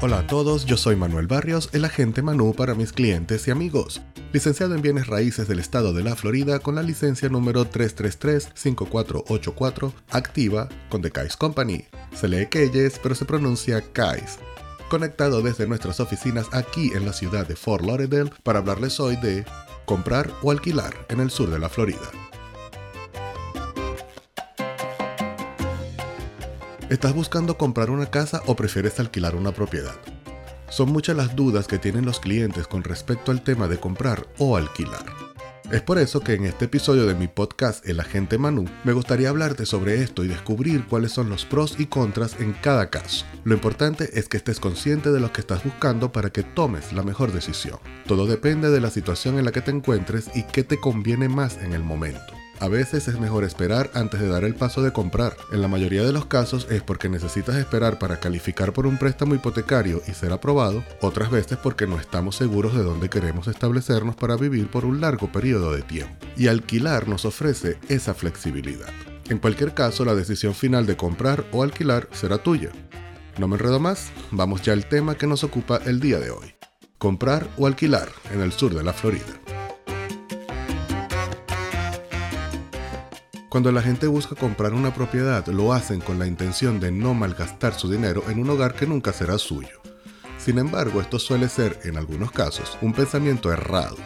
Hola a todos, yo soy Manuel Barrios, el agente Manu para mis clientes y amigos. Licenciado en bienes raíces del estado de la Florida con la licencia número 333-5484, activa con The Kais Company. Se lee Keyes, pero se pronuncia Kais. Conectado desde nuestras oficinas aquí en la ciudad de Fort Lauderdale para hablarles hoy de comprar o alquilar en el sur de la Florida. ¿Estás buscando comprar una casa o prefieres alquilar una propiedad? Son muchas las dudas que tienen los clientes con respecto al tema de comprar o alquilar. Es por eso que en este episodio de mi podcast El Agente Manu me gustaría hablarte sobre esto y descubrir cuáles son los pros y contras en cada caso. Lo importante es que estés consciente de lo que estás buscando para que tomes la mejor decisión. Todo depende de la situación en la que te encuentres y qué te conviene más en el momento. A veces es mejor esperar antes de dar el paso de comprar. En la mayoría de los casos es porque necesitas esperar para calificar por un préstamo hipotecario y ser aprobado, otras veces porque no estamos seguros de dónde queremos establecernos para vivir por un largo periodo de tiempo. Y alquilar nos ofrece esa flexibilidad. En cualquier caso, la decisión final de comprar o alquilar será tuya. No me enredo más, vamos ya al tema que nos ocupa el día de hoy. Comprar o alquilar en el sur de la Florida. Cuando la gente busca comprar una propiedad, lo hacen con la intención de no malgastar su dinero en un hogar que nunca será suyo. Sin embargo, esto suele ser, en algunos casos, un pensamiento errado.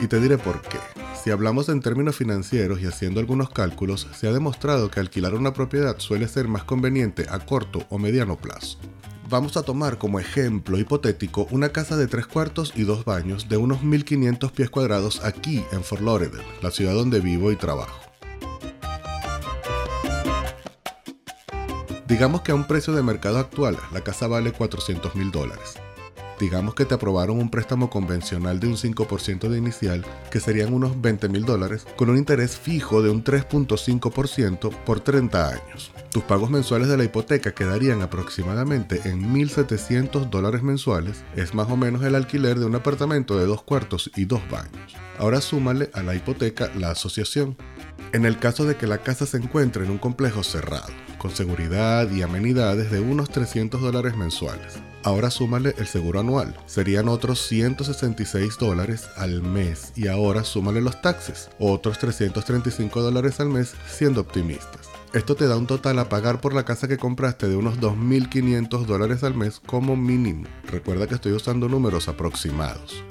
Y te diré por qué. Si hablamos en términos financieros y haciendo algunos cálculos, se ha demostrado que alquilar una propiedad suele ser más conveniente a corto o mediano plazo. Vamos a tomar como ejemplo hipotético una casa de tres cuartos y dos baños de unos 1500 pies cuadrados aquí en Fort Lauderdale, la ciudad donde vivo y trabajo. Digamos que a un precio de mercado actual la casa vale 400 mil dólares. Digamos que te aprobaron un préstamo convencional de un 5% de inicial, que serían unos 20 mil dólares, con un interés fijo de un 3.5% por 30 años. Tus pagos mensuales de la hipoteca quedarían aproximadamente en 1.700 dólares mensuales, es más o menos el alquiler de un apartamento de dos cuartos y dos baños. Ahora súmale a la hipoteca la asociación. En el caso de que la casa se encuentre en un complejo cerrado, con seguridad y amenidades de unos 300 dólares mensuales. Ahora súmale el seguro anual, serían otros 166 dólares al mes y ahora súmale los taxes, otros 335 dólares al mes siendo optimistas. Esto te da un total a pagar por la casa que compraste de unos 2.500 dólares al mes como mínimo. Recuerda que estoy usando números aproximados.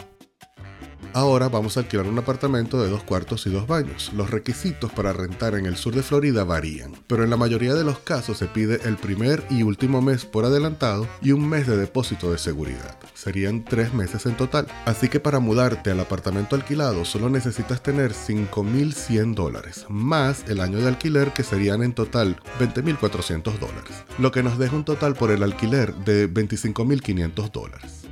Ahora vamos a alquilar un apartamento de dos cuartos y dos baños. Los requisitos para rentar en el sur de Florida varían, pero en la mayoría de los casos se pide el primer y último mes por adelantado y un mes de depósito de seguridad. Serían tres meses en total. Así que para mudarte al apartamento alquilado solo necesitas tener 5.100 dólares, más el año de alquiler que serían en total 20.400 dólares, lo que nos deja un total por el alquiler de 25.500 dólares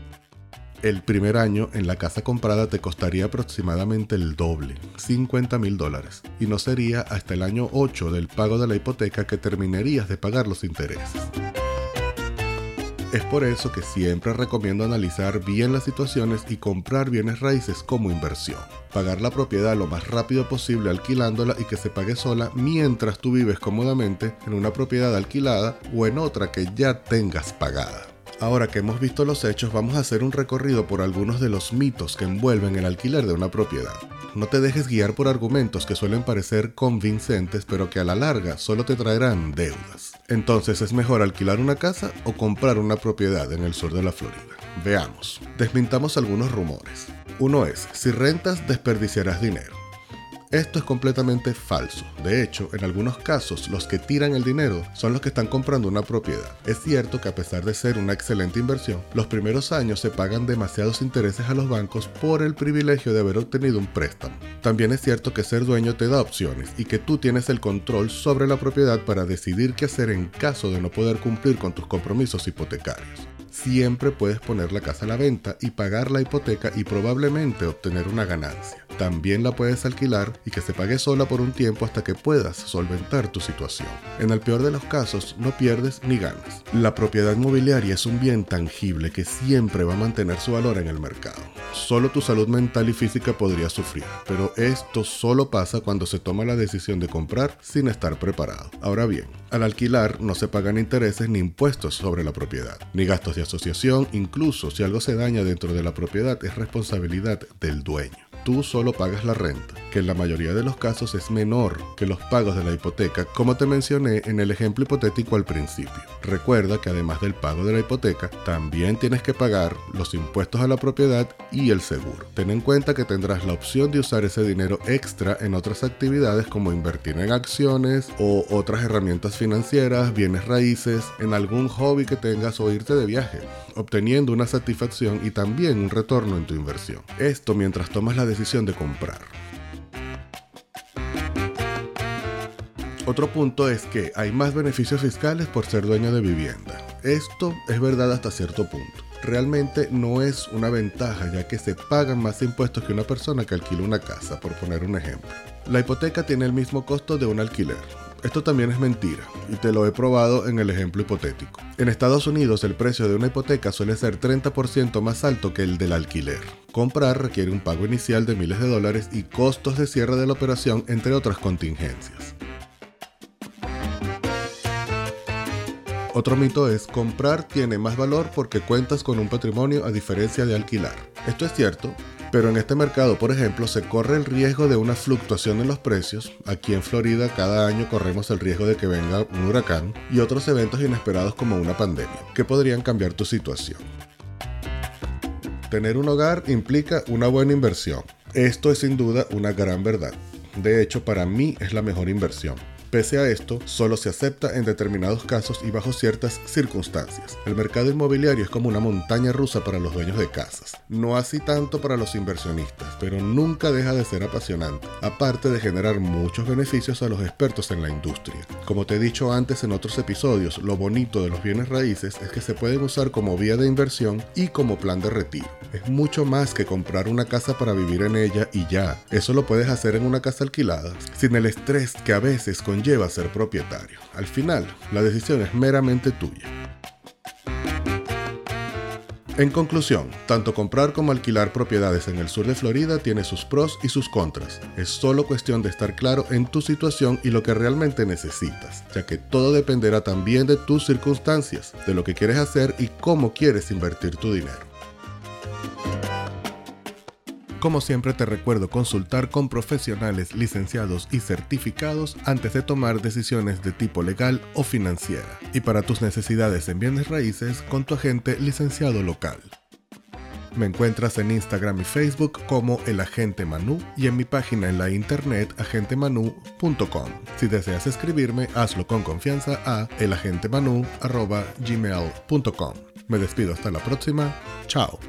el primer año en la casa comprada te costaría aproximadamente el doble, 50 mil dólares, y no sería hasta el año 8 del pago de la hipoteca que terminarías de pagar los intereses. Es por eso que siempre recomiendo analizar bien las situaciones y comprar bienes raíces como inversión. Pagar la propiedad lo más rápido posible alquilándola y que se pague sola mientras tú vives cómodamente en una propiedad alquilada o en otra que ya tengas pagada. Ahora que hemos visto los hechos, vamos a hacer un recorrido por algunos de los mitos que envuelven el alquiler de una propiedad. No te dejes guiar por argumentos que suelen parecer convincentes, pero que a la larga solo te traerán deudas. Entonces, ¿es mejor alquilar una casa o comprar una propiedad en el sur de la Florida? Veamos. Desmintamos algunos rumores. Uno es, si rentas desperdiciarás dinero. Esto es completamente falso. De hecho, en algunos casos, los que tiran el dinero son los que están comprando una propiedad. Es cierto que a pesar de ser una excelente inversión, los primeros años se pagan demasiados intereses a los bancos por el privilegio de haber obtenido un préstamo. También es cierto que ser dueño te da opciones y que tú tienes el control sobre la propiedad para decidir qué hacer en caso de no poder cumplir con tus compromisos hipotecarios siempre puedes poner la casa a la venta y pagar la hipoteca y probablemente obtener una ganancia. También la puedes alquilar y que se pague sola por un tiempo hasta que puedas solventar tu situación. En el peor de los casos, no pierdes ni ganas. La propiedad inmobiliaria es un bien tangible que siempre va a mantener su valor en el mercado. solo tu salud mental y física podría sufrir, pero esto solo pasa cuando se toma la decisión de comprar sin estar preparado. Ahora bien, al alquilar no se pagan intereses ni impuestos sobre la propiedad, ni gastos de asociación, incluso si algo se daña dentro de la propiedad es responsabilidad del dueño tú solo pagas la renta, que en la mayoría de los casos es menor que los pagos de la hipoteca, como te mencioné en el ejemplo hipotético al principio. Recuerda que además del pago de la hipoteca, también tienes que pagar los impuestos a la propiedad y el seguro. Ten en cuenta que tendrás la opción de usar ese dinero extra en otras actividades como invertir en acciones o otras herramientas financieras, bienes raíces, en algún hobby que tengas o irte de viaje, obteniendo una satisfacción y también un retorno en tu inversión. Esto mientras tomas la decisión de comprar. Otro punto es que hay más beneficios fiscales por ser dueño de vivienda. Esto es verdad hasta cierto punto. Realmente no es una ventaja ya que se pagan más impuestos que una persona que alquila una casa, por poner un ejemplo. La hipoteca tiene el mismo costo de un alquiler, esto también es mentira, y te lo he probado en el ejemplo hipotético. En Estados Unidos el precio de una hipoteca suele ser 30% más alto que el del alquiler. Comprar requiere un pago inicial de miles de dólares y costos de cierre de la operación, entre otras contingencias. Otro mito es comprar tiene más valor porque cuentas con un patrimonio a diferencia de alquilar. Esto es cierto, pero en este mercado, por ejemplo, se corre el riesgo de una fluctuación en los precios. Aquí en Florida cada año corremos el riesgo de que venga un huracán y otros eventos inesperados como una pandemia, que podrían cambiar tu situación. Tener un hogar implica una buena inversión. Esto es sin duda una gran verdad. De hecho, para mí es la mejor inversión. Pese a esto, solo se acepta en determinados casos y bajo ciertas circunstancias. El mercado inmobiliario es como una montaña rusa para los dueños de casas. No así tanto para los inversionistas, pero nunca deja de ser apasionante, aparte de generar muchos beneficios a los expertos en la industria. Como te he dicho antes en otros episodios, lo bonito de los bienes raíces es que se pueden usar como vía de inversión y como plan de retiro. Es mucho más que comprar una casa para vivir en ella y ya. Eso lo puedes hacer en una casa alquilada, sin el estrés que a veces con lleva a ser propietario. Al final, la decisión es meramente tuya. En conclusión, tanto comprar como alquilar propiedades en el sur de Florida tiene sus pros y sus contras. Es solo cuestión de estar claro en tu situación y lo que realmente necesitas, ya que todo dependerá también de tus circunstancias, de lo que quieres hacer y cómo quieres invertir tu dinero. Como siempre te recuerdo consultar con profesionales licenciados y certificados antes de tomar decisiones de tipo legal o financiera. Y para tus necesidades en bienes raíces con tu agente licenciado local. Me encuentras en Instagram y Facebook como El Agente Manu y en mi página en la internet agentemanu.com. Si deseas escribirme, hazlo con confianza a elagentemanu.gmail.com. Me despido hasta la próxima. Chao.